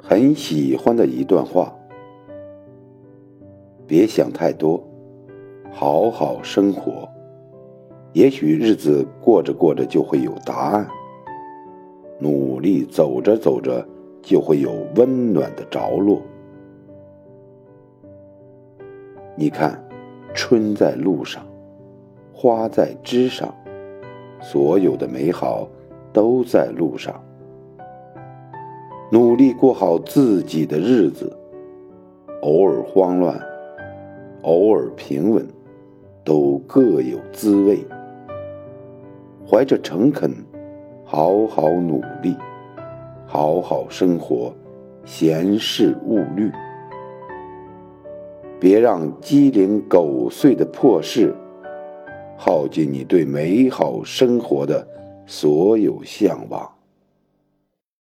很喜欢的一段话：别想太多，好好生活，也许日子过着过着就会有答案。努力走着走着，就会有温暖的着落。你看，春在路上，花在枝上，所有的美好都在路上。努力过好自己的日子，偶尔慌乱，偶尔平稳，都各有滋味。怀着诚恳，好好努力，好好生活，闲事勿虑。别让鸡零狗碎的破事耗尽你对美好生活的所有向往。